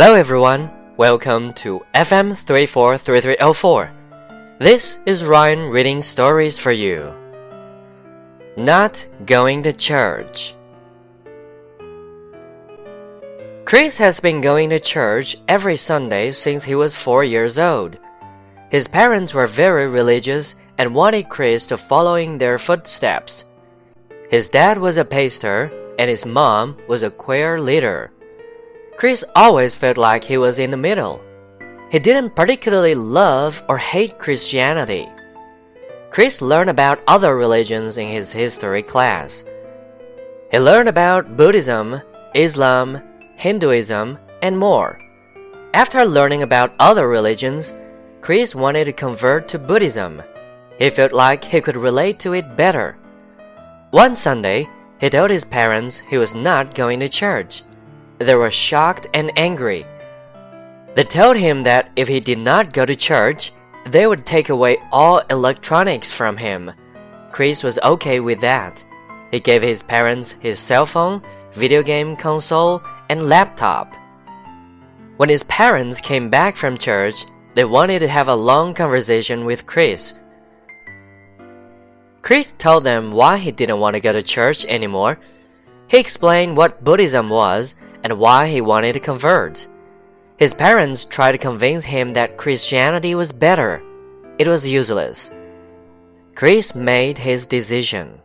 Hello everyone, welcome to FM 343304. This is Ryan reading stories for you. Not going to church. Chris has been going to church every Sunday since he was four years old. His parents were very religious and wanted Chris to follow in their footsteps. His dad was a pastor and his mom was a choir leader. Chris always felt like he was in the middle. He didn't particularly love or hate Christianity. Chris learned about other religions in his history class. He learned about Buddhism, Islam, Hinduism, and more. After learning about other religions, Chris wanted to convert to Buddhism. He felt like he could relate to it better. One Sunday, he told his parents he was not going to church. They were shocked and angry. They told him that if he did not go to church, they would take away all electronics from him. Chris was okay with that. He gave his parents his cell phone, video game console, and laptop. When his parents came back from church, they wanted to have a long conversation with Chris. Chris told them why he didn't want to go to church anymore. He explained what Buddhism was and why he wanted to convert. His parents tried to convince him that Christianity was better. It was useless. Chris made his decision.